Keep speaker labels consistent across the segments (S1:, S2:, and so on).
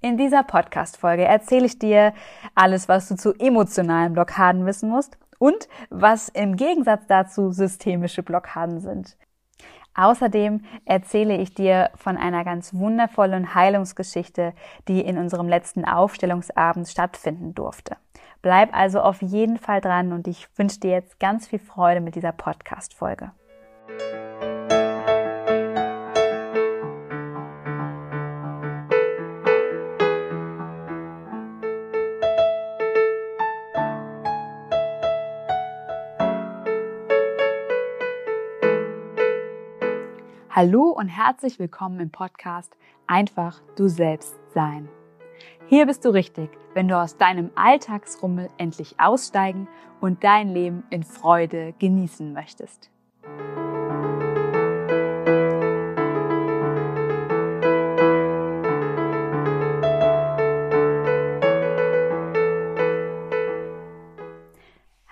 S1: In dieser Podcast-Folge erzähle ich dir alles, was du zu emotionalen Blockaden wissen musst und was im Gegensatz dazu systemische Blockaden sind. Außerdem erzähle ich dir von einer ganz wundervollen Heilungsgeschichte, die in unserem letzten Aufstellungsabend stattfinden durfte. Bleib also auf jeden Fall dran und ich wünsche dir jetzt ganz viel Freude mit dieser Podcast-Folge. Hallo und herzlich willkommen im Podcast Einfach du selbst sein. Hier bist du richtig, wenn du aus deinem Alltagsrummel endlich aussteigen und dein Leben in Freude genießen möchtest.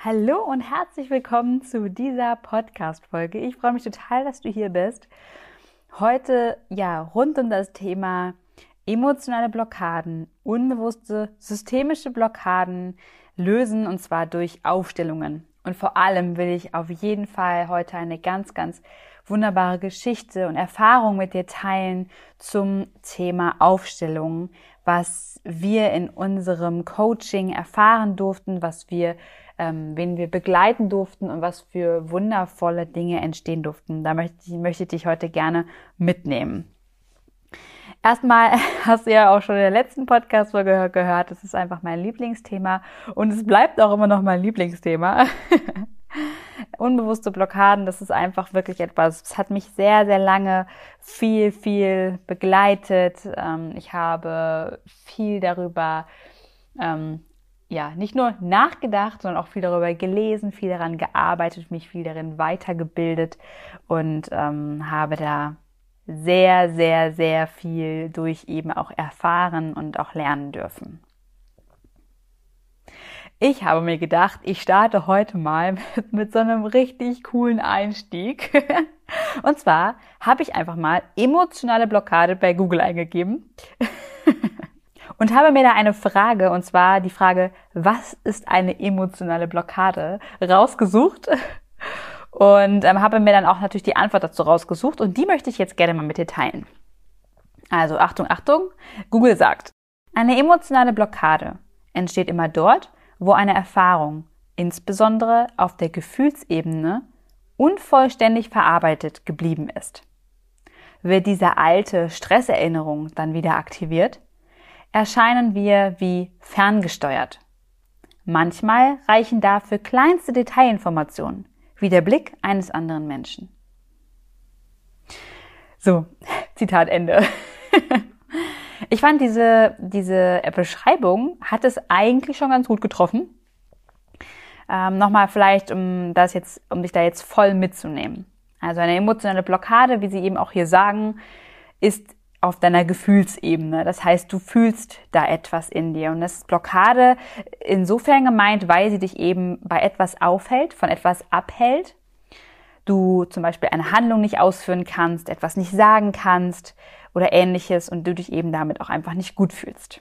S1: Hallo und herzlich willkommen zu dieser Podcast-Folge. Ich freue mich total, dass du hier bist. Heute, ja, rund um das Thema emotionale Blockaden, unbewusste systemische Blockaden lösen und zwar durch Aufstellungen. Und vor allem will ich auf jeden Fall heute eine ganz, ganz wunderbare Geschichte und Erfahrung mit dir teilen zum Thema Aufstellungen, was wir in unserem Coaching erfahren durften, was wir ähm, wen wir begleiten durften und was für wundervolle Dinge entstehen durften. Da möchte ich, möchte ich dich heute gerne mitnehmen. Erstmal hast du ja auch schon in der letzten Podcast-Folge gehört, das ist einfach mein Lieblingsthema und es bleibt auch immer noch mein Lieblingsthema. Unbewusste Blockaden, das ist einfach wirklich etwas, es hat mich sehr, sehr lange viel, viel begleitet. Ähm, ich habe viel darüber ähm, ja, nicht nur nachgedacht, sondern auch viel darüber gelesen, viel daran gearbeitet, mich viel darin weitergebildet und ähm, habe da sehr, sehr, sehr viel durch eben auch erfahren und auch lernen dürfen. Ich habe mir gedacht, ich starte heute mal mit, mit so einem richtig coolen Einstieg. Und zwar habe ich einfach mal emotionale Blockade bei Google eingegeben und habe mir da eine Frage, und zwar die Frage, was ist eine emotionale Blockade, rausgesucht und ähm, habe mir dann auch natürlich die Antwort dazu rausgesucht und die möchte ich jetzt gerne mal mit dir teilen. Also Achtung, Achtung, Google sagt, eine emotionale Blockade entsteht immer dort, wo eine Erfahrung, insbesondere auf der Gefühlsebene, unvollständig verarbeitet geblieben ist. Wird diese alte Stresserinnerung dann wieder aktiviert, erscheinen wir wie ferngesteuert. Manchmal reichen dafür kleinste Detailinformationen, wie der Blick eines anderen Menschen. So, Zitat Ende. Ich fand diese, diese Beschreibung hat es eigentlich schon ganz gut getroffen. Ähm, Nochmal vielleicht, um das jetzt, um dich da jetzt voll mitzunehmen. Also eine emotionale Blockade, wie Sie eben auch hier sagen, ist auf deiner Gefühlsebene. Das heißt, du fühlst da etwas in dir. Und das ist Blockade insofern gemeint, weil sie dich eben bei etwas aufhält, von etwas abhält. Du zum Beispiel eine Handlung nicht ausführen kannst, etwas nicht sagen kannst oder ähnliches und du dich eben damit auch einfach nicht gut fühlst.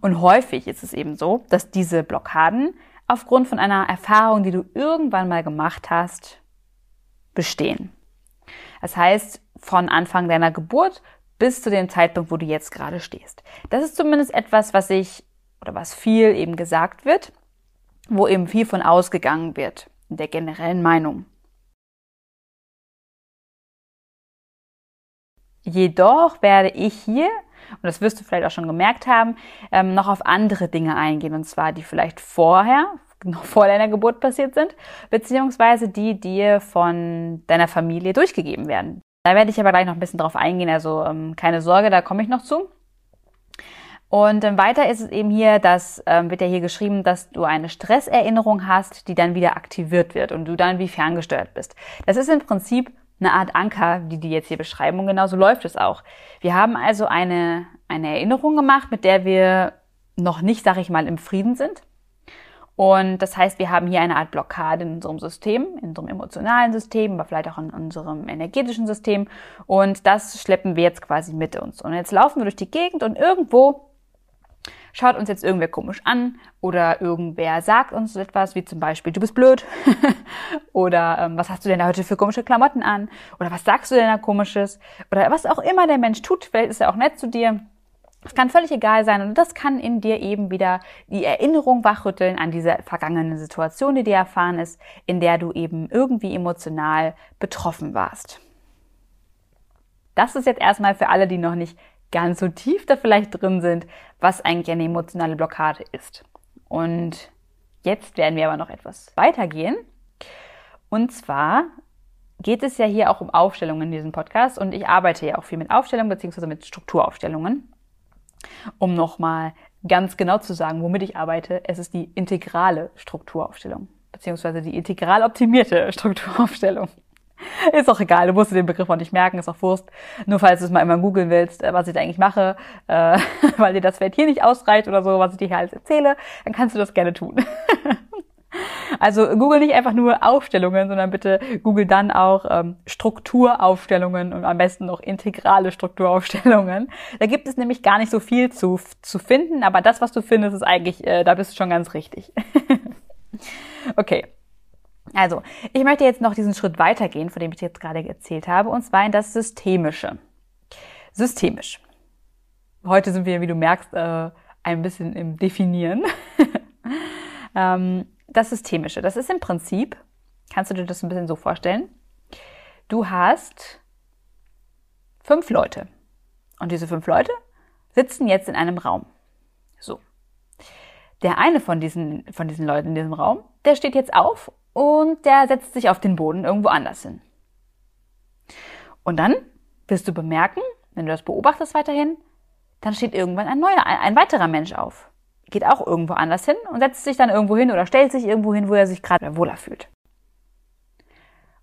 S1: Und häufig ist es eben so, dass diese Blockaden aufgrund von einer Erfahrung, die du irgendwann mal gemacht hast, bestehen. Das heißt, von Anfang deiner Geburt bis zu dem Zeitpunkt, wo du jetzt gerade stehst. Das ist zumindest etwas, was ich oder was viel eben gesagt wird, wo eben viel von ausgegangen wird, in der generellen Meinung. Jedoch werde ich hier, und das wirst du vielleicht auch schon gemerkt haben, ähm, noch auf andere Dinge eingehen, und zwar die vielleicht vorher, noch vor deiner Geburt passiert sind, beziehungsweise die dir von deiner Familie durchgegeben werden. Da werde ich aber gleich noch ein bisschen drauf eingehen, also ähm, keine Sorge, da komme ich noch zu. Und ähm, weiter ist es eben hier, dass ähm, wird ja hier geschrieben, dass du eine Stresserinnerung hast, die dann wieder aktiviert wird und du dann wie ferngesteuert bist. Das ist im Prinzip eine Art Anker, die die jetzt hier beschreiben und genauso läuft es auch. Wir haben also eine, eine Erinnerung gemacht, mit der wir noch nicht, sag ich mal, im Frieden sind Und das heißt, wir haben hier eine Art Blockade in unserem System, in unserem emotionalen System, aber vielleicht auch in unserem energetischen System. Und das schleppen wir jetzt quasi mit uns. Und jetzt laufen wir durch die Gegend und irgendwo schaut uns jetzt irgendwer komisch an oder irgendwer sagt uns etwas, wie zum Beispiel, du bist blöd oder ähm, was hast du denn da heute für komische Klamotten an oder was sagst du denn da komisches oder was auch immer der Mensch tut, vielleicht ist er auch nett zu dir. Es kann völlig egal sein und das kann in dir eben wieder die Erinnerung wachrütteln an diese vergangene Situation, die dir erfahren ist, in der du eben irgendwie emotional betroffen warst. Das ist jetzt erstmal für alle, die noch nicht ganz so tief da vielleicht drin sind, was eigentlich eine emotionale Blockade ist. Und jetzt werden wir aber noch etwas weitergehen. Und zwar geht es ja hier auch um Aufstellungen in diesem Podcast und ich arbeite ja auch viel mit Aufstellungen beziehungsweise mit Strukturaufstellungen. Um nochmal ganz genau zu sagen, womit ich arbeite, es ist die integrale Strukturaufstellung beziehungsweise die integral optimierte Strukturaufstellung. Ist auch egal, du musst dir den Begriff auch nicht merken, ist auch Wurst. Nur falls du es mal immer googeln willst, äh, was ich da eigentlich mache, äh, weil dir das Feld hier nicht ausreicht oder so, was ich dir hier alles erzähle, dann kannst du das gerne tun. also google nicht einfach nur Aufstellungen, sondern bitte google dann auch ähm, Strukturaufstellungen und am besten noch integrale Strukturaufstellungen. Da gibt es nämlich gar nicht so viel zu, zu finden, aber das, was du findest, ist eigentlich, äh, da bist du schon ganz richtig. okay. Also, ich möchte jetzt noch diesen Schritt weitergehen, von dem ich jetzt gerade erzählt habe, und zwar in das Systemische. Systemisch. Heute sind wir, wie du merkst, äh, ein bisschen im Definieren. ähm, das Systemische, das ist im Prinzip, kannst du dir das ein bisschen so vorstellen, du hast fünf Leute. Und diese fünf Leute sitzen jetzt in einem Raum. So. Der eine von diesen, von diesen Leuten in diesem Raum, der steht jetzt auf und der setzt sich auf den Boden irgendwo anders hin. Und dann wirst du bemerken, wenn du das beobachtest weiterhin, dann steht irgendwann ein neuer, ein, ein weiterer Mensch auf. Geht auch irgendwo anders hin und setzt sich dann irgendwo hin oder stellt sich irgendwo hin, wo er sich gerade wohler fühlt.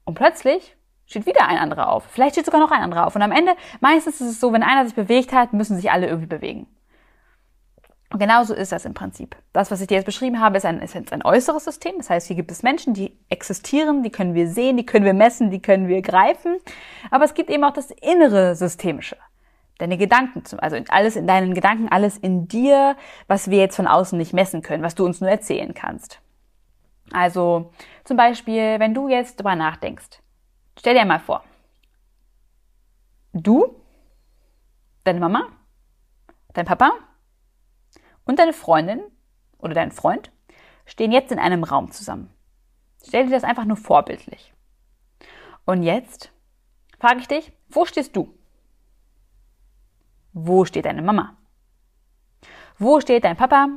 S1: Und plötzlich steht wieder ein anderer auf. Vielleicht steht sogar noch ein anderer auf. Und am Ende, meistens ist es so, wenn einer sich bewegt hat, müssen sich alle irgendwie bewegen. Und genauso ist das im Prinzip. Das, was ich dir jetzt beschrieben habe, ist ein, ist ein äußeres System. Das heißt, hier gibt es Menschen, die existieren, die können wir sehen, die können wir messen, die können wir greifen. Aber es gibt eben auch das innere Systemische. Deine Gedanken, also alles in deinen Gedanken, alles in dir, was wir jetzt von außen nicht messen können, was du uns nur erzählen kannst. Also zum Beispiel, wenn du jetzt drüber nachdenkst, stell dir mal vor, du, deine Mama, dein Papa und deine Freundin oder dein Freund stehen jetzt in einem Raum zusammen. Stell dir das einfach nur vorbildlich. Und jetzt frage ich dich, wo stehst du? Wo steht deine Mama? Wo steht dein Papa?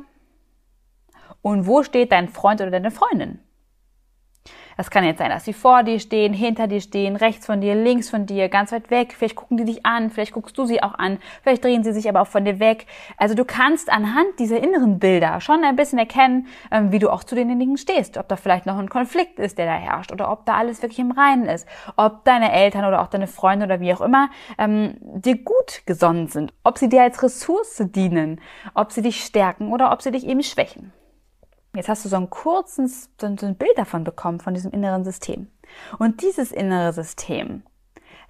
S1: Und wo steht dein Freund oder deine Freundin? Das kann jetzt sein, dass sie vor dir stehen, hinter dir stehen, rechts von dir, links von dir, ganz weit weg. Vielleicht gucken die dich an, vielleicht guckst du sie auch an, vielleicht drehen sie sich aber auch von dir weg. Also du kannst anhand dieser inneren Bilder schon ein bisschen erkennen, ähm, wie du auch zu denjenigen stehst. Ob da vielleicht noch ein Konflikt ist, der da herrscht oder ob da alles wirklich im Reinen ist. Ob deine Eltern oder auch deine Freunde oder wie auch immer ähm, dir gut gesonnen sind. Ob sie dir als Ressource dienen, ob sie dich stärken oder ob sie dich eben schwächen. Jetzt hast du so ein kurzes so ein Bild davon bekommen, von diesem inneren System. Und dieses innere System,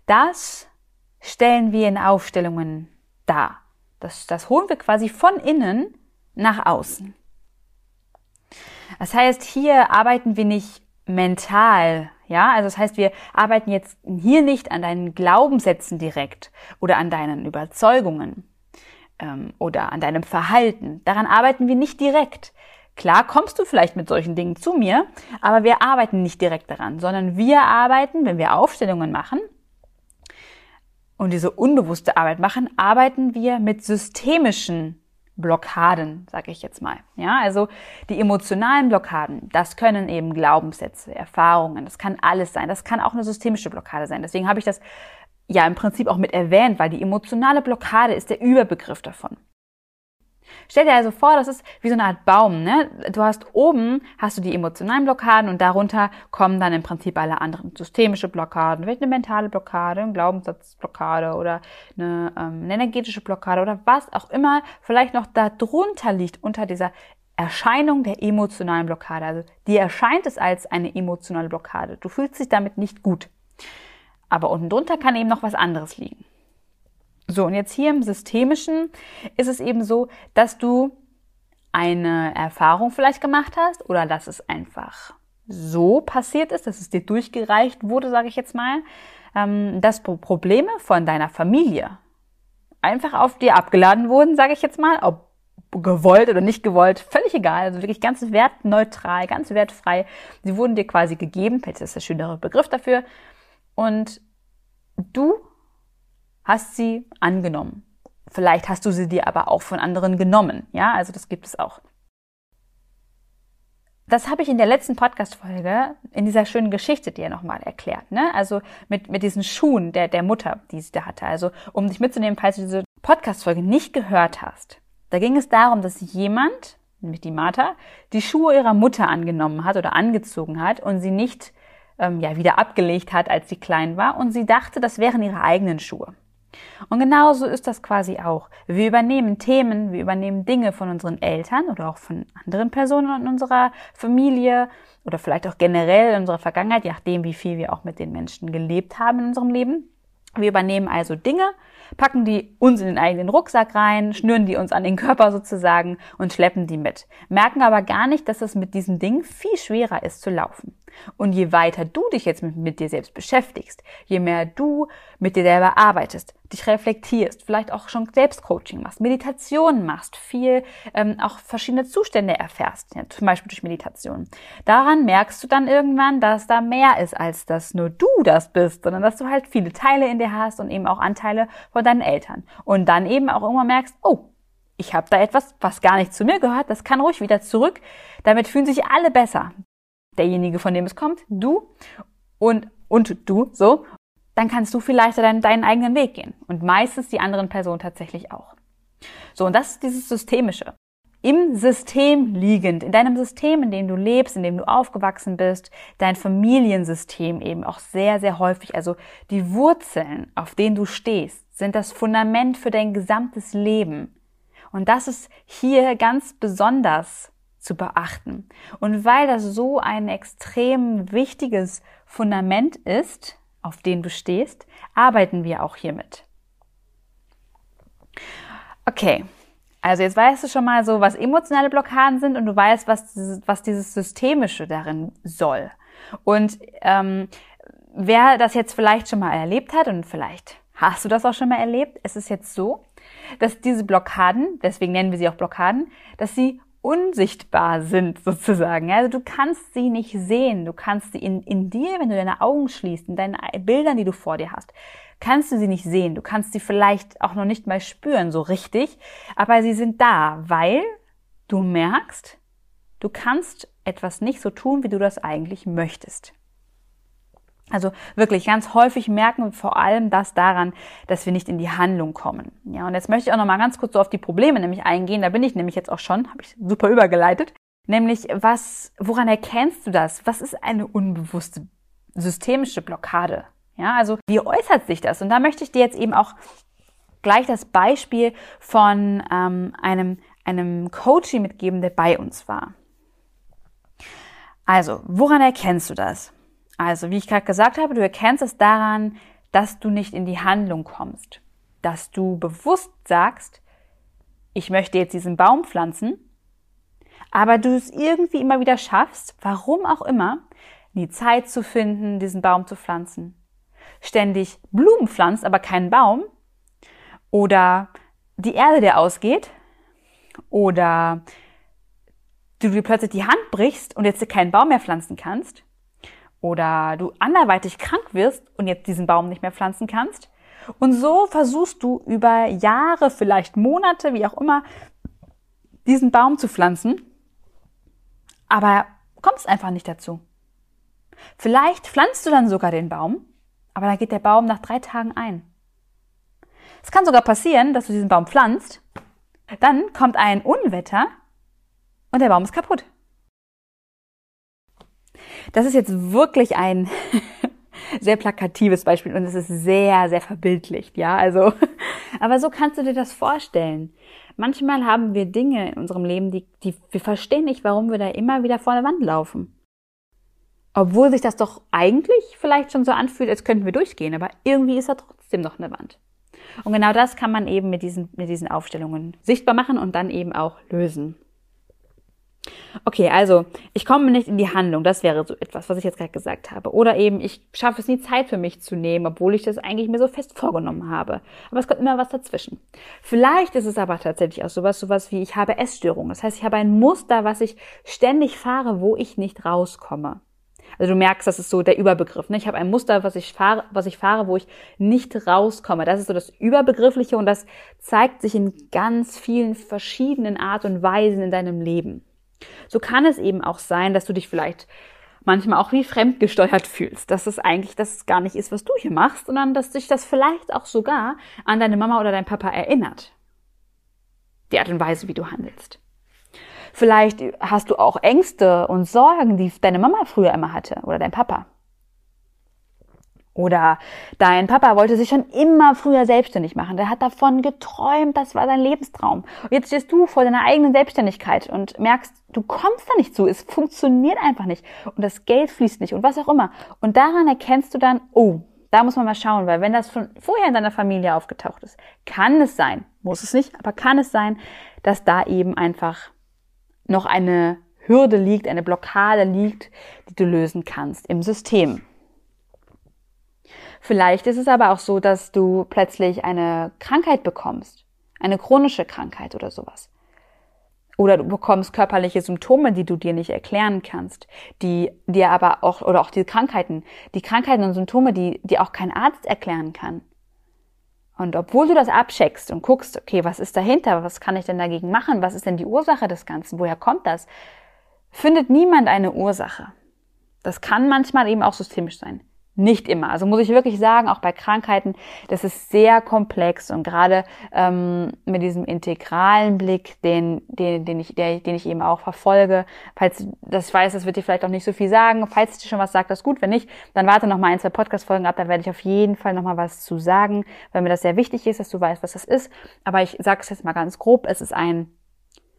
S1: das stellen wir in Aufstellungen dar. Das, das holen wir quasi von innen nach außen. Das heißt, hier arbeiten wir nicht mental, ja, also das heißt, wir arbeiten jetzt hier nicht an deinen Glaubenssätzen direkt oder an deinen Überzeugungen ähm, oder an deinem Verhalten. Daran arbeiten wir nicht direkt. Klar kommst du vielleicht mit solchen Dingen zu mir, aber wir arbeiten nicht direkt daran, sondern wir arbeiten, wenn wir Aufstellungen machen und diese unbewusste Arbeit machen, arbeiten wir mit systemischen Blockaden, sage ich jetzt mal. Ja, also die emotionalen Blockaden, das können eben Glaubenssätze, Erfahrungen, das kann alles sein. Das kann auch eine systemische Blockade sein. Deswegen habe ich das ja im Prinzip auch mit erwähnt, weil die emotionale Blockade ist der Überbegriff davon. Stell dir also vor, das ist wie so eine Art Baum. Ne? Du hast oben hast du die emotionalen Blockaden und darunter kommen dann im Prinzip alle anderen systemische Blockaden, vielleicht eine mentale Blockade, eine Glaubenssatzblockade oder eine, ähm, eine energetische Blockade oder was auch immer vielleicht noch da drunter liegt unter dieser Erscheinung der emotionalen Blockade. Also dir erscheint es als eine emotionale Blockade. Du fühlst dich damit nicht gut. Aber unten drunter kann eben noch was anderes liegen. So, und jetzt hier im Systemischen ist es eben so, dass du eine Erfahrung vielleicht gemacht hast oder dass es einfach so passiert ist, dass es dir durchgereicht wurde, sage ich jetzt mal, ähm, dass Probleme von deiner Familie einfach auf dir abgeladen wurden, sage ich jetzt mal, ob gewollt oder nicht gewollt, völlig egal, also wirklich ganz wertneutral, ganz wertfrei. Sie wurden dir quasi gegeben, vielleicht ist der schönere Begriff dafür, und du hast sie angenommen. Vielleicht hast du sie dir aber auch von anderen genommen. Ja, also das gibt es auch. Das habe ich in der letzten Podcast-Folge in dieser schönen Geschichte dir nochmal erklärt. Ne? Also mit, mit diesen Schuhen der, der Mutter, die sie da hatte. Also um dich mitzunehmen, falls du diese Podcast-Folge nicht gehört hast. Da ging es darum, dass jemand, nämlich die Martha, die Schuhe ihrer Mutter angenommen hat oder angezogen hat und sie nicht ähm, ja, wieder abgelegt hat, als sie klein war. Und sie dachte, das wären ihre eigenen Schuhe. Und genauso ist das quasi auch. Wir übernehmen Themen, wir übernehmen Dinge von unseren Eltern oder auch von anderen Personen in unserer Familie oder vielleicht auch generell in unserer Vergangenheit, je nachdem, wie viel wir auch mit den Menschen gelebt haben in unserem Leben. Wir übernehmen also Dinge, packen die uns in den eigenen Rucksack rein, schnüren die uns an den Körper sozusagen und schleppen die mit. Merken aber gar nicht, dass es mit diesen Dingen viel schwerer ist zu laufen. Und je weiter du dich jetzt mit, mit, dir selbst beschäftigst, je mehr du mit dir selber arbeitest, dich reflektierst, vielleicht auch schon Selbstcoaching machst, Meditation machst, viel ähm, auch verschiedene Zustände erfährst, ja, zum Beispiel durch Meditation. Daran merkst du dann irgendwann, dass da mehr ist, als dass nur du das bist, sondern dass du halt viele Teile in dir hast und eben auch Anteile von deinen Eltern. Und dann eben auch irgendwann merkst, oh, ich habe da etwas, was gar nicht zu mir gehört, das kann ruhig wieder zurück. Damit fühlen sich alle besser derjenige, von dem es kommt, du und, und du, so, dann kannst du vielleicht deinen, deinen eigenen Weg gehen. Und meistens die anderen Personen tatsächlich auch. So, und das ist dieses Systemische. Im System liegend, in deinem System, in dem du lebst, in dem du aufgewachsen bist, dein Familiensystem eben auch sehr, sehr häufig, also die Wurzeln, auf denen du stehst, sind das Fundament für dein gesamtes Leben. Und das ist hier ganz besonders zu beachten. Und weil das so ein extrem wichtiges Fundament ist, auf dem du stehst, arbeiten wir auch hiermit. Okay, also jetzt weißt du schon mal so, was emotionale Blockaden sind und du weißt, was dieses, was dieses Systemische darin soll. Und ähm, wer das jetzt vielleicht schon mal erlebt hat und vielleicht hast du das auch schon mal erlebt, es ist jetzt so, dass diese Blockaden, deswegen nennen wir sie auch Blockaden, dass sie unsichtbar sind sozusagen. Also du kannst sie nicht sehen. Du kannst sie in, in dir, wenn du deine Augen schließt, in deinen Bildern, die du vor dir hast, kannst du sie nicht sehen. Du kannst sie vielleicht auch noch nicht mal spüren, so richtig. Aber sie sind da, weil du merkst, du kannst etwas nicht so tun, wie du das eigentlich möchtest. Also wirklich ganz häufig merken wir vor allem das daran, dass wir nicht in die Handlung kommen. Ja, und jetzt möchte ich auch noch mal ganz kurz so auf die Probleme nämlich eingehen. Da bin ich nämlich jetzt auch schon, habe ich super übergeleitet. Nämlich, was, woran erkennst du das? Was ist eine unbewusste systemische Blockade? Ja, also wie äußert sich das? Und da möchte ich dir jetzt eben auch gleich das Beispiel von ähm, einem einem Coaching mitgeben, der bei uns war. Also, woran erkennst du das? Also, wie ich gerade gesagt habe, du erkennst es daran, dass du nicht in die Handlung kommst. Dass du bewusst sagst, ich möchte jetzt diesen Baum pflanzen, aber du es irgendwie immer wieder schaffst, warum auch immer, die Zeit zu finden, diesen Baum zu pflanzen. Ständig Blumen pflanzt, aber keinen Baum. Oder die Erde dir ausgeht. Oder du dir plötzlich die Hand brichst und jetzt keinen Baum mehr pflanzen kannst oder du anderweitig krank wirst und jetzt diesen Baum nicht mehr pflanzen kannst. Und so versuchst du über Jahre, vielleicht Monate, wie auch immer, diesen Baum zu pflanzen, aber kommst einfach nicht dazu. Vielleicht pflanzt du dann sogar den Baum, aber dann geht der Baum nach drei Tagen ein. Es kann sogar passieren, dass du diesen Baum pflanzt, dann kommt ein Unwetter und der Baum ist kaputt. Das ist jetzt wirklich ein, sehr plakatives Beispiel und es ist sehr, sehr verbildlicht, ja, also, aber so kannst du dir das vorstellen. Manchmal haben wir Dinge in unserem Leben, die, die wir verstehen nicht, warum wir da immer wieder vor der Wand laufen. Obwohl sich das doch eigentlich vielleicht schon so anfühlt, als könnten wir durchgehen, aber irgendwie ist da trotzdem noch eine Wand. Und genau das kann man eben mit diesen, mit diesen Aufstellungen sichtbar machen und dann eben auch lösen. Okay, also ich komme nicht in die Handlung, das wäre so etwas, was ich jetzt gerade gesagt habe. Oder eben, ich schaffe es nie Zeit für mich zu nehmen, obwohl ich das eigentlich mir so fest vorgenommen habe. Aber es kommt immer was dazwischen. Vielleicht ist es aber tatsächlich auch sowas, sowas wie ich habe Essstörungen. Das heißt, ich habe ein Muster, was ich ständig fahre, wo ich nicht rauskomme. Also du merkst, das ist so der Überbegriff. Ne? Ich habe ein Muster, was ich fahre, was ich fahre, wo ich nicht rauskomme. Das ist so das Überbegriffliche und das zeigt sich in ganz vielen verschiedenen Art und Weisen in deinem Leben. So kann es eben auch sein, dass du dich vielleicht manchmal auch wie fremdgesteuert fühlst, dass es eigentlich das gar nicht ist, was du hier machst, sondern dass dich das vielleicht auch sogar an deine Mama oder dein Papa erinnert. Die Art und Weise, wie du handelst. Vielleicht hast du auch Ängste und Sorgen, die deine Mama früher immer hatte oder dein Papa. Oder dein Papa wollte sich schon immer früher selbstständig machen. Der hat davon geträumt, das war sein Lebenstraum. Und jetzt stehst du vor deiner eigenen Selbstständigkeit und merkst, du kommst da nicht zu, es funktioniert einfach nicht und das Geld fließt nicht und was auch immer. Und daran erkennst du dann, oh, da muss man mal schauen, weil wenn das von vorher in deiner Familie aufgetaucht ist, kann es sein, muss es nicht, aber kann es sein, dass da eben einfach noch eine Hürde liegt, eine Blockade liegt, die du lösen kannst im System. Vielleicht ist es aber auch so, dass du plötzlich eine Krankheit bekommst, eine chronische Krankheit oder sowas. Oder du bekommst körperliche Symptome, die du dir nicht erklären kannst, die dir aber auch, oder auch die Krankheiten, die Krankheiten und Symptome, die, die auch kein Arzt erklären kann. Und obwohl du das abcheckst und guckst, okay, was ist dahinter, was kann ich denn dagegen machen, was ist denn die Ursache des Ganzen, woher kommt das, findet niemand eine Ursache. Das kann manchmal eben auch systemisch sein. Nicht immer. Also muss ich wirklich sagen, auch bei Krankheiten, das ist sehr komplex und gerade ähm, mit diesem integralen Blick, den, den, den, ich, der, den ich eben auch verfolge, falls das weiß, das wird dir vielleicht auch nicht so viel sagen. Falls dir schon was sagt, das gut. Wenn nicht, dann warte noch mal ein, zwei Podcast-Folgen ab, da werde ich auf jeden Fall noch mal was zu sagen, weil mir das sehr wichtig ist, dass du weißt, was das ist. Aber ich sage es jetzt mal ganz grob, es ist ein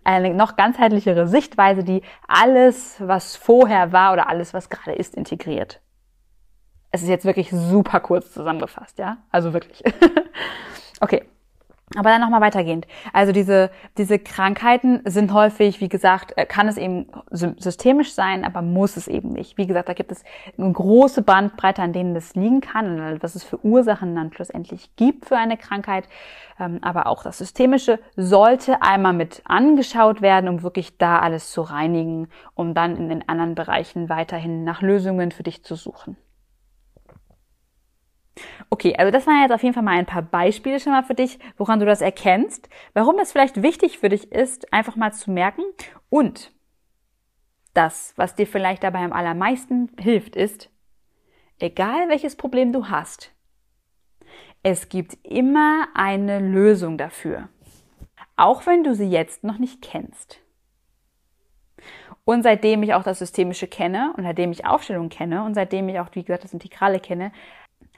S1: eine noch ganzheitlichere Sichtweise, die alles, was vorher war oder alles, was gerade ist, integriert. Es ist jetzt wirklich super kurz zusammengefasst, ja? Also wirklich. okay. Aber dann nochmal weitergehend. Also diese, diese Krankheiten sind häufig, wie gesagt, äh, kann es eben systemisch sein, aber muss es eben nicht. Wie gesagt, da gibt es eine große Bandbreite, an denen das liegen kann und was es für Ursachen dann schlussendlich gibt für eine Krankheit. Ähm, aber auch das Systemische sollte einmal mit angeschaut werden, um wirklich da alles zu reinigen, um dann in den anderen Bereichen weiterhin nach Lösungen für dich zu suchen. Okay, also das waren jetzt auf jeden Fall mal ein paar Beispiele schon mal für dich, woran du das erkennst, warum das vielleicht wichtig für dich ist, einfach mal zu merken. Und das, was dir vielleicht dabei am allermeisten hilft, ist, egal welches Problem du hast, es gibt immer eine Lösung dafür. Auch wenn du sie jetzt noch nicht kennst. Und seitdem ich auch das Systemische kenne und seitdem ich Aufstellung kenne und seitdem ich auch, wie gesagt, das Integrale kenne,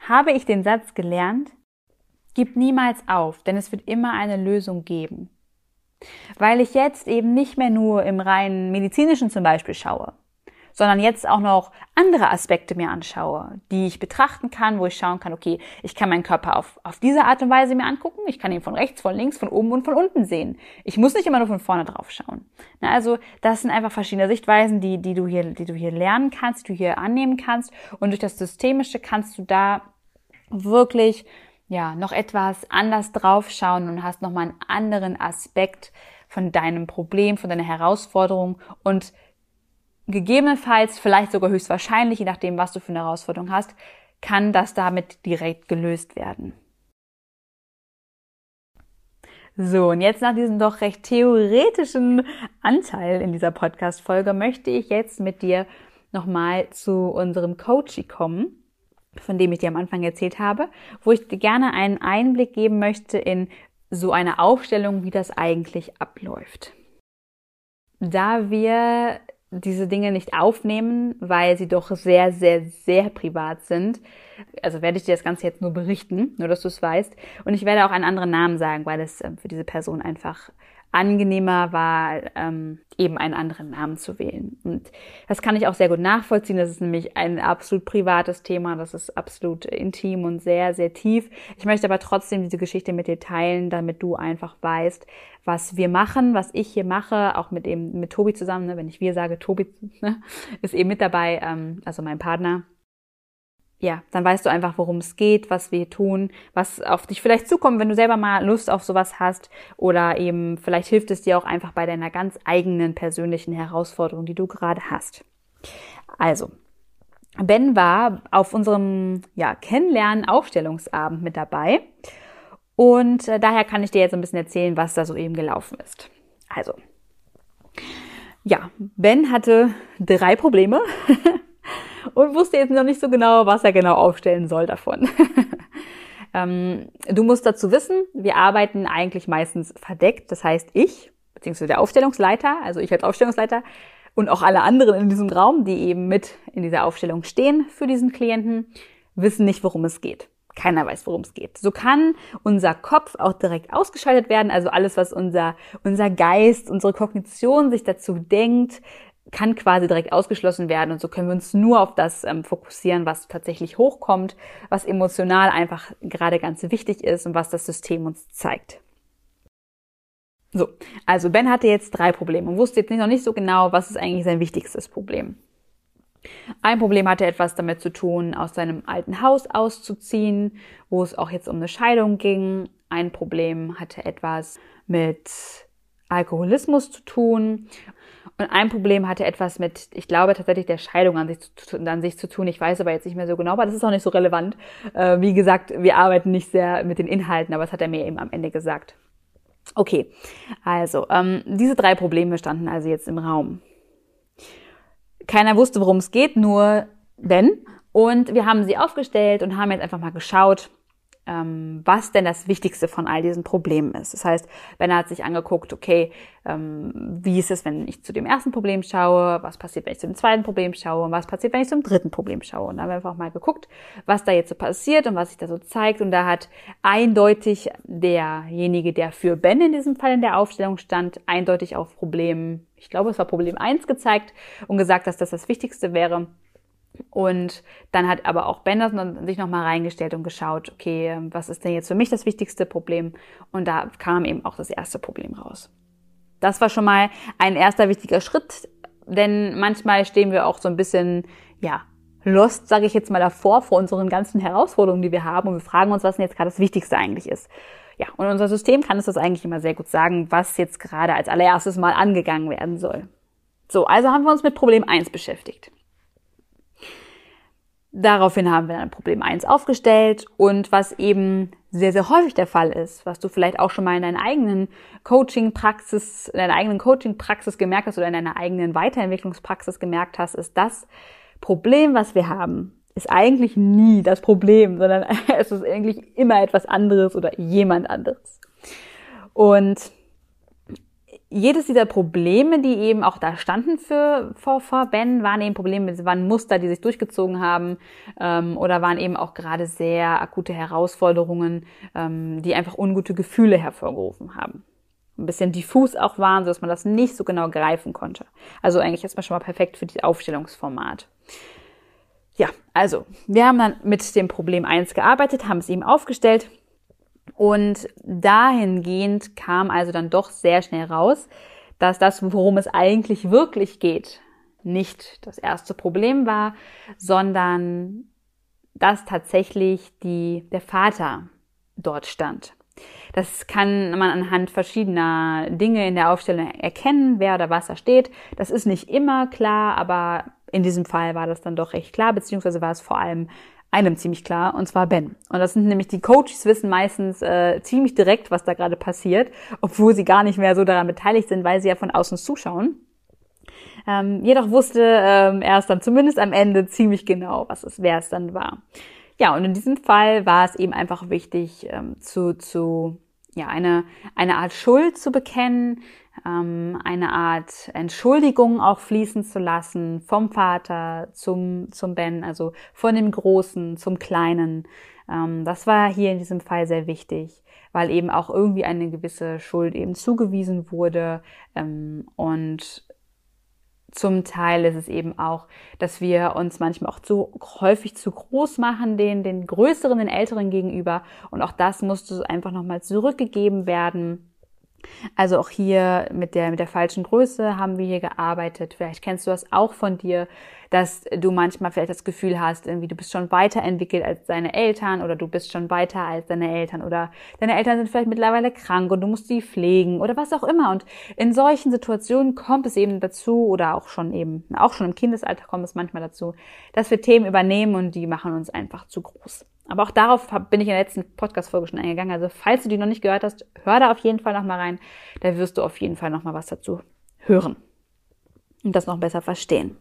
S1: habe ich den Satz gelernt, gib niemals auf, denn es wird immer eine Lösung geben. Weil ich jetzt eben nicht mehr nur im reinen medizinischen zum Beispiel schaue, sondern jetzt auch noch andere Aspekte mir anschaue, die ich betrachten kann, wo ich schauen kann, okay, ich kann meinen Körper auf, auf diese Art und Weise mir angucken, ich kann ihn von rechts, von links, von oben und von unten sehen. Ich muss nicht immer nur von vorne drauf schauen. Na, also das sind einfach verschiedene Sichtweisen, die, die, du hier, die du hier lernen kannst, die du hier annehmen kannst und durch das Systemische kannst du da wirklich ja noch etwas anders draufschauen und hast nochmal einen anderen Aspekt von deinem Problem, von deiner Herausforderung und gegebenenfalls, vielleicht sogar höchstwahrscheinlich, je nachdem, was du für eine Herausforderung hast, kann das damit direkt gelöst werden. So, und jetzt nach diesem doch recht theoretischen Anteil in dieser Podcast-Folge möchte ich jetzt mit dir nochmal zu unserem Coaching kommen von dem ich dir am Anfang erzählt habe, wo ich dir gerne einen Einblick geben möchte in so eine Aufstellung, wie das eigentlich abläuft. Da wir diese Dinge nicht aufnehmen, weil sie doch sehr, sehr, sehr privat sind. Also werde ich dir das Ganze jetzt nur berichten, nur dass du es weißt. Und ich werde auch einen anderen Namen sagen, weil es ähm, für diese Person einfach angenehmer war, ähm, eben einen anderen Namen zu wählen. Und das kann ich auch sehr gut nachvollziehen. Das ist nämlich ein absolut privates Thema. Das ist absolut intim und sehr, sehr tief. Ich möchte aber trotzdem diese Geschichte mit dir teilen, damit du einfach weißt, was wir machen, was ich hier mache, auch mit eben mit Tobi zusammen. Ne? Wenn ich wir sage, Tobi ne, ist eben mit dabei, ähm, also mein Partner ja, dann weißt du einfach, worum es geht, was wir tun, was auf dich vielleicht zukommt, wenn du selber mal Lust auf sowas hast oder eben vielleicht hilft es dir auch einfach bei deiner ganz eigenen persönlichen Herausforderung, die du gerade hast. Also, Ben war auf unserem ja, Kennenlernen-Aufstellungsabend mit dabei und äh, daher kann ich dir jetzt ein bisschen erzählen, was da so eben gelaufen ist. Also, ja, Ben hatte drei Probleme. und wusste jetzt noch nicht so genau, was er genau aufstellen soll davon. ähm, du musst dazu wissen, wir arbeiten eigentlich meistens verdeckt. Das heißt, ich, beziehungsweise der Aufstellungsleiter, also ich als Aufstellungsleiter und auch alle anderen in diesem Raum, die eben mit in dieser Aufstellung stehen für diesen Klienten, wissen nicht, worum es geht. Keiner weiß, worum es geht. So kann unser Kopf auch direkt ausgeschaltet werden. Also alles, was unser, unser Geist, unsere Kognition sich dazu denkt, kann quasi direkt ausgeschlossen werden und so können wir uns nur auf das ähm, fokussieren, was tatsächlich hochkommt, was emotional einfach gerade ganz wichtig ist und was das System uns zeigt. So, also Ben hatte jetzt drei Probleme und wusste jetzt noch nicht so genau, was ist eigentlich sein wichtigstes Problem. Ein Problem hatte etwas damit zu tun, aus seinem alten Haus auszuziehen, wo es auch jetzt um eine Scheidung ging. Ein Problem hatte etwas mit Alkoholismus zu tun und ein Problem hatte etwas mit, ich glaube tatsächlich der Scheidung an sich, zu, an sich zu tun. Ich weiß aber jetzt nicht mehr so genau, aber das ist auch nicht so relevant. Äh, wie gesagt, wir arbeiten nicht sehr mit den Inhalten, aber das hat er mir eben am Ende gesagt. Okay, also ähm, diese drei Probleme standen also jetzt im Raum. Keiner wusste, worum es geht, nur Ben. Und wir haben sie aufgestellt und haben jetzt einfach mal geschaut, ähm, was denn das Wichtigste von all diesen Problemen ist. Das heißt, Ben hat sich angeguckt, okay, ähm, wie ist es, wenn ich zu dem ersten Problem schaue, was passiert, wenn ich zu dem zweiten Problem schaue und was passiert, wenn ich zum dritten Problem schaue. Und da haben wir einfach mal geguckt, was da jetzt so passiert und was sich da so zeigt. Und da hat eindeutig derjenige, der für Ben in diesem Fall in der Aufstellung stand, eindeutig auf Problem, ich glaube, es war Problem eins gezeigt und gesagt, dass das das Wichtigste wäre. Und dann hat aber auch Benderson sich nochmal reingestellt und geschaut, okay, was ist denn jetzt für mich das wichtigste Problem? Und da kam eben auch das erste Problem raus. Das war schon mal ein erster wichtiger Schritt, denn manchmal stehen wir auch so ein bisschen, ja, lost, sage ich jetzt mal davor, vor unseren ganzen Herausforderungen, die wir haben und wir fragen uns, was denn jetzt gerade das Wichtigste eigentlich ist. Ja, und unser System kann uns das eigentlich immer sehr gut sagen, was jetzt gerade als allererstes mal angegangen werden soll. So, also haben wir uns mit Problem eins beschäftigt. Daraufhin haben wir dann Problem 1 aufgestellt und was eben sehr, sehr häufig der Fall ist, was du vielleicht auch schon mal in deiner eigenen Coaching-Praxis, in deiner eigenen Coaching-Praxis gemerkt hast oder in deiner eigenen Weiterentwicklungspraxis gemerkt hast, ist das Problem, was wir haben, ist eigentlich nie das Problem, sondern es ist eigentlich immer etwas anderes oder jemand anderes. Und jedes dieser Probleme, die eben auch da standen für vor, vor Ben, waren eben Probleme, waren Muster, die sich durchgezogen haben ähm, oder waren eben auch gerade sehr akute Herausforderungen, ähm, die einfach ungute Gefühle hervorgerufen haben. Ein bisschen diffus auch waren, so dass man das nicht so genau greifen konnte. Also eigentlich erstmal schon mal perfekt für die Aufstellungsformat. Ja, also wir haben dann mit dem Problem eins gearbeitet, haben es ihm aufgestellt und dahingehend kam also dann doch sehr schnell raus, dass das, worum es eigentlich wirklich geht, nicht das erste Problem war, sondern dass tatsächlich die, der Vater dort stand. Das kann man anhand verschiedener Dinge in der Aufstellung erkennen, wer oder was da steht. Das ist nicht immer klar, aber in diesem Fall war das dann doch recht klar, beziehungsweise war es vor allem einem ziemlich klar, und zwar Ben. Und das sind nämlich die Coaches wissen meistens äh, ziemlich direkt, was da gerade passiert, obwohl sie gar nicht mehr so daran beteiligt sind, weil sie ja von außen zuschauen. Ähm, jedoch wusste ähm, er es dann zumindest am Ende ziemlich genau, was es, wer es dann war. Ja, und in diesem Fall war es eben einfach wichtig ähm, zu, zu ja, eine, eine Art Schuld zu bekennen, ähm, eine Art Entschuldigung auch fließen zu lassen vom Vater zum, zum Ben, also von dem Großen zum Kleinen. Ähm, das war hier in diesem Fall sehr wichtig, weil eben auch irgendwie eine gewisse Schuld eben zugewiesen wurde ähm, und zum Teil ist es eben auch, dass wir uns manchmal auch zu häufig zu groß machen, den, den größeren, den älteren gegenüber. Und auch das musste einfach nochmal zurückgegeben werden. Also auch hier mit der, mit der falschen Größe haben wir hier gearbeitet. Vielleicht kennst du das auch von dir, dass du manchmal vielleicht das Gefühl hast, irgendwie du bist schon weiterentwickelt als deine Eltern oder du bist schon weiter als deine Eltern oder deine Eltern sind vielleicht mittlerweile krank und du musst sie pflegen oder was auch immer. Und in solchen Situationen kommt es eben dazu oder auch schon eben, auch schon im Kindesalter kommt es manchmal dazu, dass wir Themen übernehmen und die machen uns einfach zu groß. Aber auch darauf bin ich in der letzten Podcast-Folge schon eingegangen. Also falls du die noch nicht gehört hast, hör da auf jeden Fall nochmal rein. Da wirst du auf jeden Fall nochmal was dazu hören und das noch besser verstehen.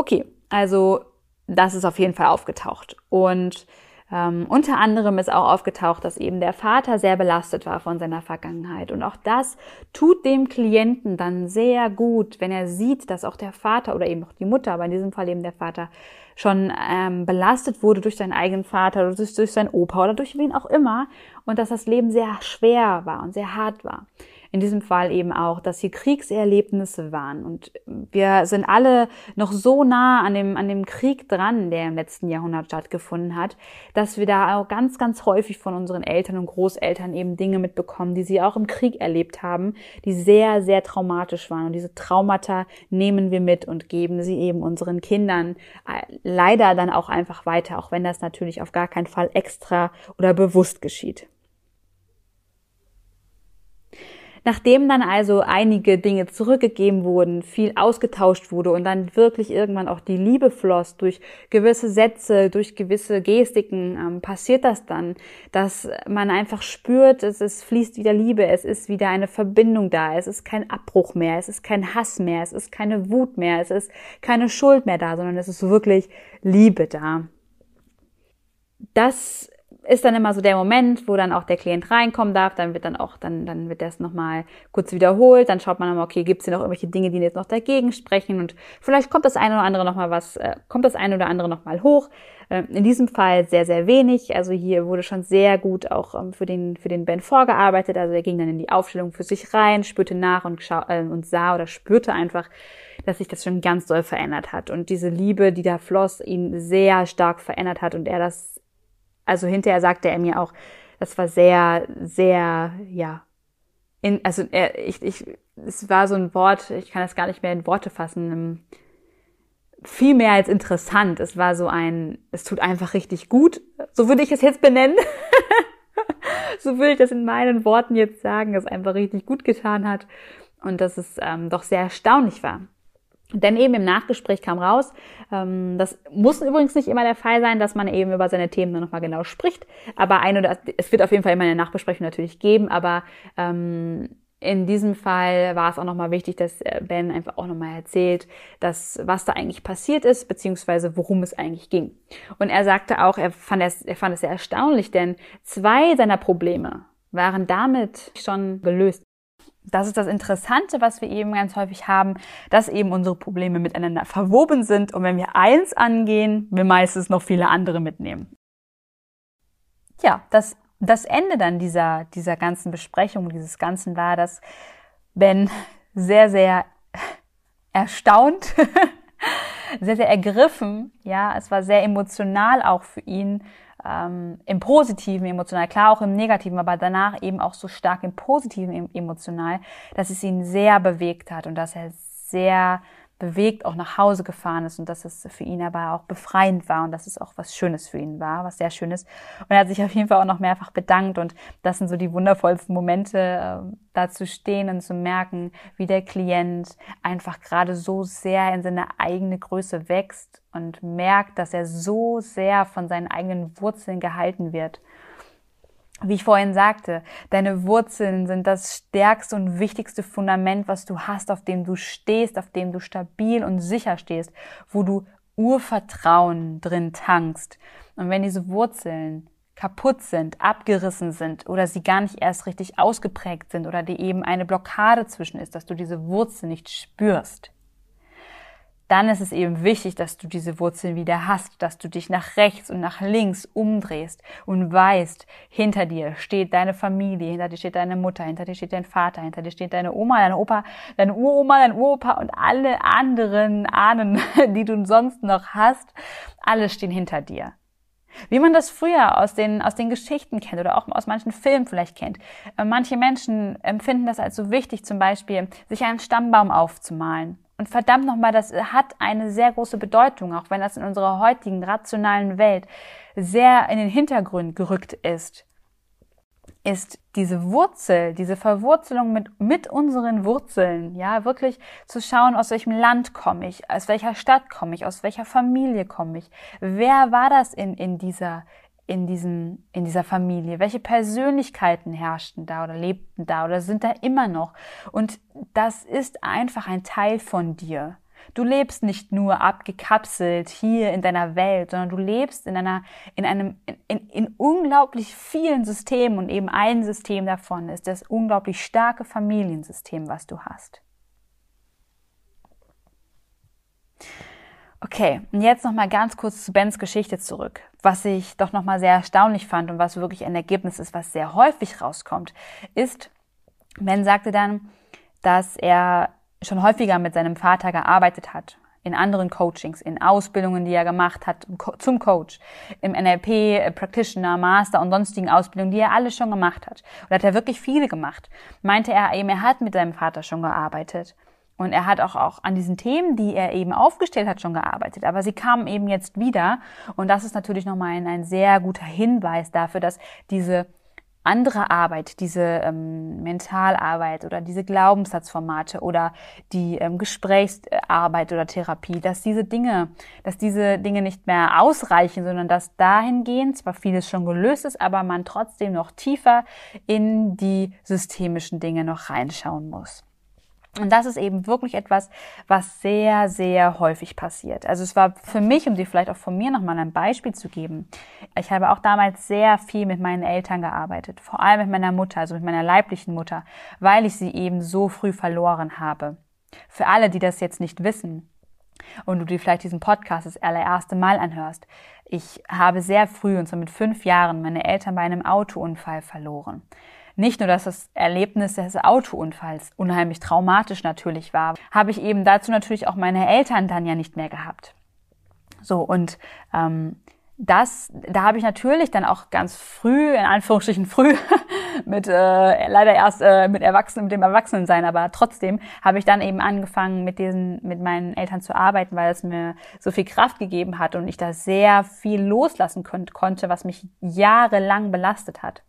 S1: Okay, also das ist auf jeden Fall aufgetaucht. Und ähm, unter anderem ist auch aufgetaucht, dass eben der Vater sehr belastet war von seiner Vergangenheit. Und auch das tut dem Klienten dann sehr gut, wenn er sieht, dass auch der Vater oder eben auch die Mutter, aber in diesem Fall eben der Vater, schon ähm, belastet wurde durch seinen eigenen Vater oder durch, durch seinen Opa oder durch wen auch immer und dass das Leben sehr schwer war und sehr hart war in diesem Fall eben auch, dass hier Kriegserlebnisse waren. Und wir sind alle noch so nah an dem, an dem Krieg dran, der im letzten Jahrhundert stattgefunden hat, dass wir da auch ganz, ganz häufig von unseren Eltern und Großeltern eben Dinge mitbekommen, die sie auch im Krieg erlebt haben, die sehr, sehr traumatisch waren. Und diese Traumata nehmen wir mit und geben sie eben unseren Kindern äh, leider dann auch einfach weiter, auch wenn das natürlich auf gar keinen Fall extra oder bewusst geschieht. Nachdem dann also einige Dinge zurückgegeben wurden, viel ausgetauscht wurde und dann wirklich irgendwann auch die Liebe floss durch gewisse Sätze, durch gewisse Gestiken, ähm, passiert das dann, dass man einfach spürt, es, es fließt wieder Liebe, es ist wieder eine Verbindung da, es ist kein Abbruch mehr, es ist kein Hass mehr, es ist keine Wut mehr, es ist keine Schuld mehr da, sondern es ist wirklich Liebe da. Das ist dann immer so der Moment, wo dann auch der Klient reinkommen darf, dann wird dann auch, dann, dann wird das nochmal kurz wiederholt, dann schaut man nochmal, okay, gibt es hier noch irgendwelche Dinge, die jetzt noch dagegen sprechen? Und vielleicht kommt das eine oder andere nochmal was, äh, kommt das eine oder andere nochmal hoch. Äh, in diesem Fall sehr, sehr wenig, also hier wurde schon sehr gut auch ähm, für den, für den Ben vorgearbeitet, also er ging dann in die Aufstellung für sich rein, spürte nach und, äh, und sah oder spürte einfach, dass sich das schon ganz doll verändert hat. Und diese Liebe, die da floss, ihn sehr stark verändert hat und er das also hinterher sagte er mir auch, das war sehr, sehr, ja, in, also er, ich, ich, es war so ein Wort, ich kann das gar nicht mehr in Worte fassen, ähm, viel mehr als interessant. Es war so ein, es tut einfach richtig gut. So würde ich es jetzt benennen. so würde ich das in meinen Worten jetzt sagen, dass es einfach richtig gut getan hat und dass es ähm, doch sehr erstaunlich war. Denn eben im Nachgespräch kam raus, ähm, das muss übrigens nicht immer der Fall sein, dass man eben über seine Themen dann nochmal genau spricht, aber ein oder es wird auf jeden Fall immer eine Nachbesprechung natürlich geben, aber ähm, in diesem Fall war es auch nochmal wichtig, dass äh, Ben einfach auch nochmal erzählt, dass was da eigentlich passiert ist, beziehungsweise worum es eigentlich ging. Und er sagte auch, er fand es, er fand es sehr erstaunlich, denn zwei seiner Probleme waren damit schon gelöst. Das ist das Interessante, was wir eben ganz häufig haben, dass eben unsere Probleme miteinander verwoben sind und wenn wir eins angehen, wir meistens noch viele andere mitnehmen. Ja, das, das Ende dann dieser, dieser ganzen Besprechung, dieses Ganzen war, dass Ben sehr, sehr erstaunt, sehr, sehr ergriffen, ja, es war sehr emotional auch für ihn, ähm, im Positiven emotional, klar auch im Negativen, aber danach eben auch so stark im Positiven emotional, dass es ihn sehr bewegt hat und dass er sehr bewegt auch nach Hause gefahren ist und dass es für ihn aber auch befreiend war und dass es auch was Schönes für ihn war, was sehr Schönes. Und er hat sich auf jeden Fall auch noch mehrfach bedankt und das sind so die wundervollsten Momente, äh, da zu stehen und zu merken, wie der Klient einfach gerade so sehr in seine eigene Größe wächst und merkt, dass er so sehr von seinen eigenen Wurzeln gehalten wird wie ich vorhin sagte, deine Wurzeln sind das stärkste und wichtigste Fundament, was du hast, auf dem du stehst, auf dem du stabil und sicher stehst, wo du Urvertrauen drin tankst. Und wenn diese Wurzeln kaputt sind, abgerissen sind oder sie gar nicht erst richtig ausgeprägt sind oder die eben eine Blockade zwischen ist, dass du diese Wurzel nicht spürst dann ist es eben wichtig, dass du diese Wurzeln wieder hast, dass du dich nach rechts und nach links umdrehst und weißt, hinter dir steht deine Familie, hinter dir steht deine Mutter, hinter dir steht dein Vater, hinter dir steht deine Oma, dein Opa, deine Uroma, dein Uropa und alle anderen Ahnen, die du sonst noch hast, alle stehen hinter dir. Wie man das früher aus den, aus den Geschichten kennt oder auch aus manchen Filmen vielleicht kennt. Äh, manche Menschen empfinden das als so wichtig, zum Beispiel sich einen Stammbaum aufzumalen und verdammt nochmal, das hat eine sehr große Bedeutung, auch wenn das in unserer heutigen rationalen Welt sehr in den Hintergrund gerückt ist, ist diese Wurzel, diese Verwurzelung mit, mit unseren Wurzeln, ja, wirklich zu schauen, aus welchem Land komme ich, aus welcher Stadt komme ich, aus welcher Familie komme ich, wer war das in, in dieser, in, diesen, in dieser Familie? Welche Persönlichkeiten herrschten da oder lebten da oder sind da immer noch? Und das ist einfach ein Teil von dir. Du lebst nicht nur abgekapselt hier in deiner Welt, sondern du lebst in einer, in einem, in, in unglaublich vielen Systemen und eben ein System davon ist das unglaublich starke Familiensystem, was du hast. Okay, und jetzt noch mal ganz kurz zu Bens Geschichte zurück. Was ich doch noch mal sehr erstaunlich fand und was wirklich ein Ergebnis ist, was sehr häufig rauskommt, ist, Ben sagte dann, dass er schon häufiger mit seinem Vater gearbeitet hat, in anderen Coachings, in Ausbildungen, die er gemacht hat zum Coach, im NLP, äh, Practitioner, Master und sonstigen Ausbildungen, die er alle schon gemacht hat. Und hat er wirklich viele gemacht. Meinte er eben, er hat mit seinem Vater schon gearbeitet. Und er hat auch, auch an diesen Themen, die er eben aufgestellt hat, schon gearbeitet. Aber sie kamen eben jetzt wieder. Und das ist natürlich nochmal ein, ein sehr guter Hinweis dafür, dass diese andere Arbeit, diese ähm, Mentalarbeit oder diese Glaubenssatzformate oder die ähm, Gesprächsarbeit oder Therapie, dass diese Dinge, dass diese Dinge nicht mehr ausreichen, sondern dass dahingehend zwar vieles schon gelöst ist, aber man trotzdem noch tiefer in die systemischen Dinge noch reinschauen muss. Und das ist eben wirklich etwas, was sehr, sehr häufig passiert. Also es war für mich, um dir vielleicht auch von mir nochmal ein Beispiel zu geben, ich habe auch damals sehr viel mit meinen Eltern gearbeitet, vor allem mit meiner Mutter, also mit meiner leiblichen Mutter, weil ich sie eben so früh verloren habe. Für alle, die das jetzt nicht wissen und du dir vielleicht diesen Podcast das allererste Mal anhörst, ich habe sehr früh, und zwar mit fünf Jahren, meine Eltern bei einem Autounfall verloren nicht nur, dass das Erlebnis des Autounfalls unheimlich traumatisch natürlich war, habe ich eben dazu natürlich auch meine Eltern dann ja nicht mehr gehabt. So, und ähm, das, da habe ich natürlich dann auch ganz früh, in Anführungsstrichen früh, mit äh, leider erst äh, mit Erwachsenen, mit dem Erwachsenensein, aber trotzdem habe ich dann eben angefangen, mit diesen, mit meinen Eltern zu arbeiten, weil es mir so viel Kraft gegeben hat und ich da sehr viel loslassen konnte, konnte was mich jahrelang belastet hat.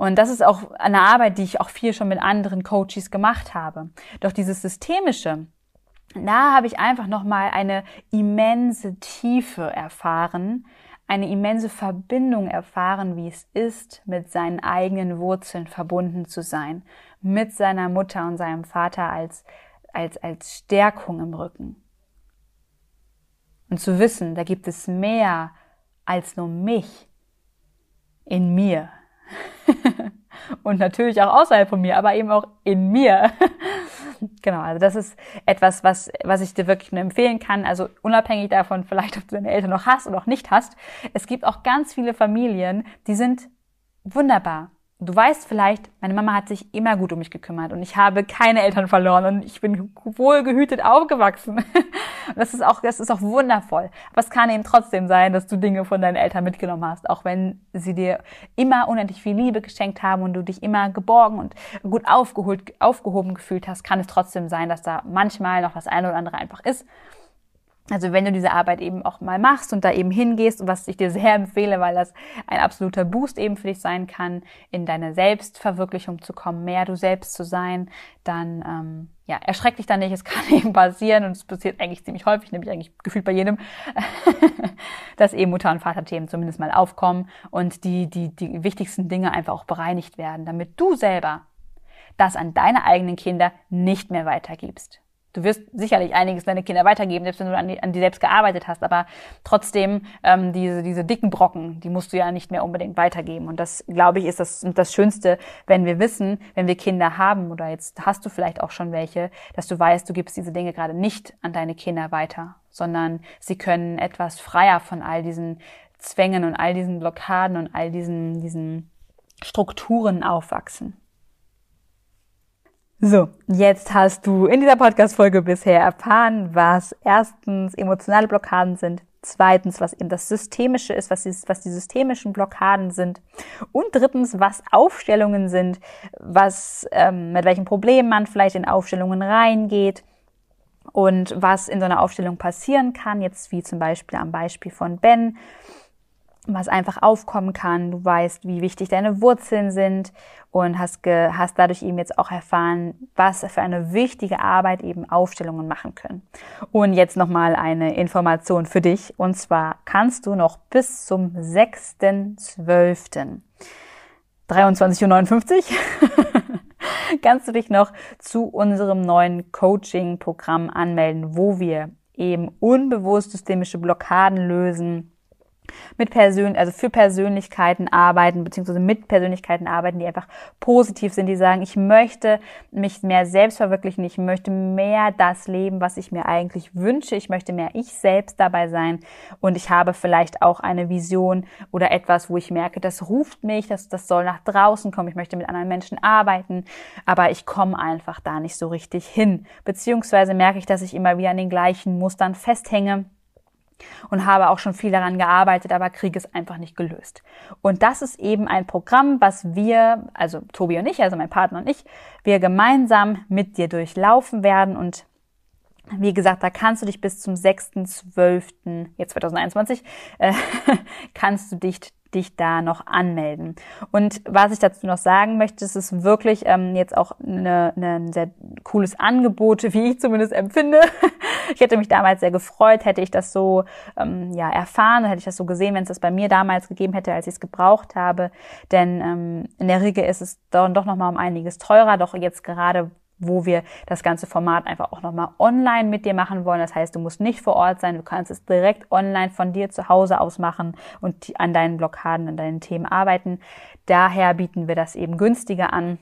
S1: Und das ist auch eine Arbeit, die ich auch viel schon mit anderen Coaches gemacht habe. Doch dieses Systemische, da habe ich einfach nochmal eine immense Tiefe erfahren, eine immense Verbindung erfahren, wie es ist, mit seinen eigenen Wurzeln verbunden zu sein, mit seiner Mutter und seinem Vater als, als, als Stärkung im Rücken. Und zu wissen, da gibt es mehr als nur mich in mir. und natürlich auch außerhalb von mir, aber eben auch in mir. genau, also das ist etwas, was, was ich dir wirklich nur empfehlen kann. Also unabhängig davon, vielleicht ob du deine Eltern noch hast oder auch nicht hast. Es gibt auch ganz viele Familien, die sind wunderbar. Du weißt vielleicht, meine Mama hat sich immer gut um mich gekümmert und ich habe keine Eltern verloren und ich bin wohlgehütet aufgewachsen. Das ist auch, das ist auch wundervoll. Aber es kann eben trotzdem sein, dass du Dinge von deinen Eltern mitgenommen hast, auch wenn sie dir immer unendlich viel Liebe geschenkt haben und du dich immer geborgen und gut aufgeholt, aufgehoben gefühlt hast, kann es trotzdem sein, dass da manchmal noch das eine oder andere einfach ist also wenn du diese Arbeit eben auch mal machst und da eben hingehst, was ich dir sehr empfehle, weil das ein absoluter Boost eben für dich sein kann, in deine Selbstverwirklichung zu kommen, mehr du selbst zu sein, dann ähm, ja, erschreck dich da nicht, es kann eben passieren und es passiert eigentlich ziemlich häufig, nämlich eigentlich gefühlt bei jedem, dass eben Mutter- und Vaterthemen zumindest mal aufkommen und die, die, die wichtigsten Dinge einfach auch bereinigt werden, damit du selber das an deine eigenen Kinder nicht mehr weitergibst. Du wirst sicherlich einiges deine Kinder weitergeben, selbst wenn du an die, an die selbst gearbeitet hast, aber trotzdem ähm, diese, diese dicken Brocken, die musst du ja nicht mehr unbedingt weitergeben. Und das, glaube ich, ist das, das Schönste, wenn wir wissen, wenn wir Kinder haben oder jetzt hast du vielleicht auch schon welche, dass du weißt, du gibst diese Dinge gerade nicht an deine Kinder weiter, sondern sie können etwas freier von all diesen Zwängen und all diesen Blockaden und all diesen, diesen Strukturen aufwachsen. So, jetzt hast du in dieser Podcast-Folge bisher erfahren, was erstens emotionale Blockaden sind, zweitens, was eben das Systemische ist, was die, was die systemischen Blockaden sind und drittens, was Aufstellungen sind, was ähm, mit welchen Problemen man vielleicht in Aufstellungen reingeht und was in so einer Aufstellung passieren kann, jetzt wie zum Beispiel am Beispiel von Ben, was einfach aufkommen kann. Du weißt, wie wichtig deine Wurzeln sind und hast, ge, hast dadurch eben jetzt auch erfahren, was für eine wichtige Arbeit eben Aufstellungen machen können. Und jetzt nochmal eine Information für dich. Und zwar kannst du noch bis zum 6.12. 23.59 Uhr kannst du dich noch zu unserem neuen Coaching-Programm anmelden, wo wir eben unbewusst systemische Blockaden lösen mit Persön also für Persönlichkeiten arbeiten, beziehungsweise mit Persönlichkeiten arbeiten, die einfach positiv sind, die sagen, ich möchte mich mehr selbst verwirklichen, ich möchte mehr das leben, was ich mir eigentlich wünsche, ich möchte mehr ich selbst dabei sein und ich habe vielleicht auch eine Vision oder etwas, wo ich merke, das ruft mich, das, das soll nach draußen kommen, ich möchte mit anderen Menschen arbeiten, aber ich komme einfach da nicht so richtig hin, beziehungsweise merke ich, dass ich immer wieder an den gleichen Mustern festhänge und habe auch schon viel daran gearbeitet, aber kriege es einfach nicht gelöst. Und das ist eben ein Programm, was wir, also Tobi und ich, also mein Partner und ich, wir gemeinsam mit dir durchlaufen werden und wie gesagt, da kannst du dich bis zum 6.12. jetzt 2021 äh, kannst du dich dich da noch anmelden. Und was ich dazu noch sagen möchte, es ist wirklich ähm, jetzt auch eine, eine, ein sehr cooles Angebot, wie ich zumindest empfinde. ich hätte mich damals sehr gefreut, hätte ich das so ähm, ja erfahren, hätte ich das so gesehen, wenn es das bei mir damals gegeben hätte, als ich es gebraucht habe. Denn ähm, in der Regel ist es dann doch nochmal um einiges teurer, doch jetzt gerade wo wir das ganze Format einfach auch nochmal online mit dir machen wollen. Das heißt, du musst nicht vor Ort sein, du kannst es direkt online von dir zu Hause aus machen und an deinen Blockaden, an deinen Themen arbeiten. Daher bieten wir das eben günstiger an.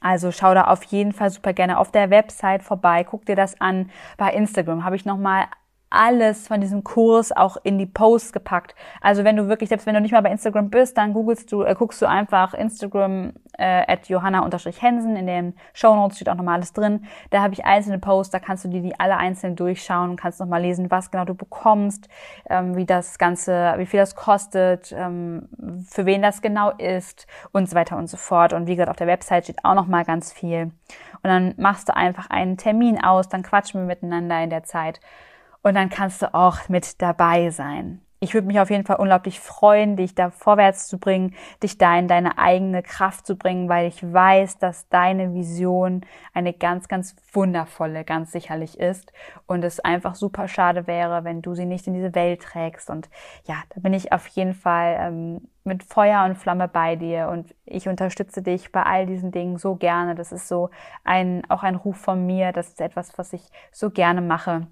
S1: Also schau da auf jeden Fall super gerne auf der Website vorbei, guck dir das an. Bei Instagram habe ich nochmal alles von diesem Kurs auch in die Posts gepackt. Also wenn du wirklich, selbst wenn du nicht mal bei Instagram bist, dann googelst du, äh, guckst du einfach Instagram äh, at johanna-hensen. In den Show Notes steht auch nochmal alles drin. Da habe ich einzelne Posts, da kannst du dir die alle einzeln durchschauen und kannst nochmal lesen, was genau du bekommst, ähm, wie das Ganze, wie viel das kostet, ähm, für wen das genau ist und so weiter und so fort. Und wie gesagt, auf der Website steht auch nochmal ganz viel. Und dann machst du einfach einen Termin aus, dann quatschen wir miteinander in der Zeit und dann kannst du auch mit dabei sein. Ich würde mich auf jeden Fall unglaublich freuen, dich da vorwärts zu bringen, dich da in deine eigene Kraft zu bringen, weil ich weiß, dass deine Vision eine ganz, ganz wundervolle, ganz sicherlich ist und es einfach super schade wäre, wenn du sie nicht in diese Welt trägst. Und ja, da bin ich auf jeden Fall ähm, mit Feuer und Flamme bei dir und ich unterstütze dich bei all diesen Dingen so gerne. Das ist so ein, auch ein Ruf von mir. Das ist etwas, was ich so gerne mache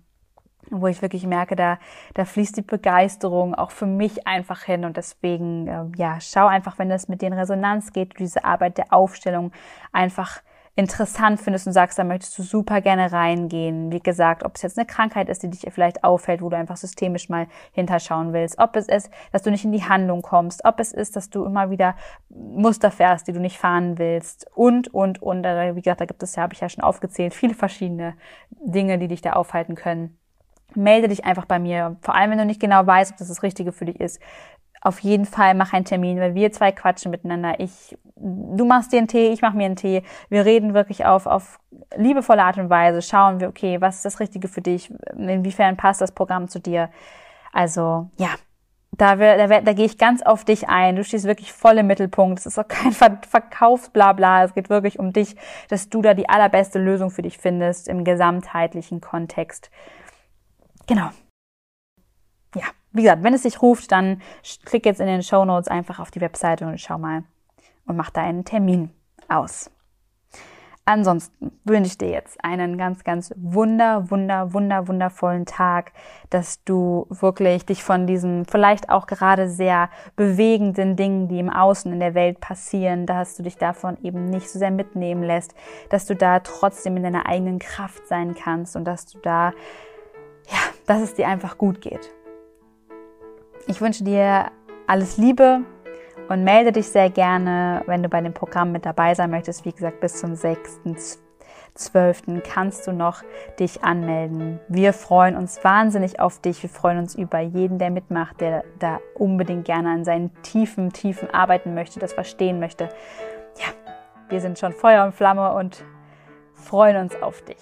S1: wo ich wirklich merke, da, da fließt die Begeisterung auch für mich einfach hin. Und deswegen, äh, ja, schau einfach, wenn das mit dir in Resonanz geht, diese Arbeit der Aufstellung einfach interessant findest und sagst, da möchtest du super gerne reingehen. Wie gesagt, ob es jetzt eine Krankheit ist, die dich vielleicht auffällt, wo du einfach systemisch mal hinterschauen willst, ob es ist, dass du nicht in die Handlung kommst, ob es ist, dass du immer wieder Muster fährst, die du nicht fahren willst. Und, und, und. Wie gesagt, da gibt es ja, habe ich ja schon aufgezählt, viele verschiedene Dinge, die dich da aufhalten können melde dich einfach bei mir. Vor allem, wenn du nicht genau weißt, ob das das Richtige für dich ist. Auf jeden Fall mach einen Termin, weil wir zwei quatschen miteinander. Ich, du machst dir einen Tee, ich mach mir einen Tee. Wir reden wirklich auf, auf liebevolle Art und Weise. Schauen wir, okay, was ist das Richtige für dich? Inwiefern passt das Programm zu dir? Also, ja. Da, da, da gehe ich ganz auf dich ein. Du stehst wirklich voll im Mittelpunkt. Es ist auch kein Verkaufsblabla. Es geht wirklich um dich, dass du da die allerbeste Lösung für dich findest im gesamtheitlichen Kontext. Genau. Ja, wie gesagt, wenn es dich ruft, dann klick jetzt in den Show Notes einfach auf die Webseite und schau mal und mach da einen Termin aus. Ansonsten wünsche ich dir jetzt einen ganz, ganz wunder, wunder, wunder, wundervollen Tag, dass du wirklich dich von diesen vielleicht auch gerade sehr bewegenden Dingen, die im Außen in der Welt passieren, dass du dich davon eben nicht so sehr mitnehmen lässt, dass du da trotzdem in deiner eigenen Kraft sein kannst und dass du da, ja, dass es dir einfach gut geht. Ich wünsche dir alles Liebe, und melde dich sehr gerne, wenn du bei dem Programm mit dabei sein möchtest. Wie gesagt, bis zum 6.12. kannst du noch dich anmelden. Wir freuen uns wahnsinnig auf dich. Wir freuen uns über jeden, der mitmacht, der da unbedingt gerne an seinen tiefen, tiefen arbeiten möchte, das verstehen möchte. Ja, wir sind schon Feuer und Flamme und freuen uns auf dich.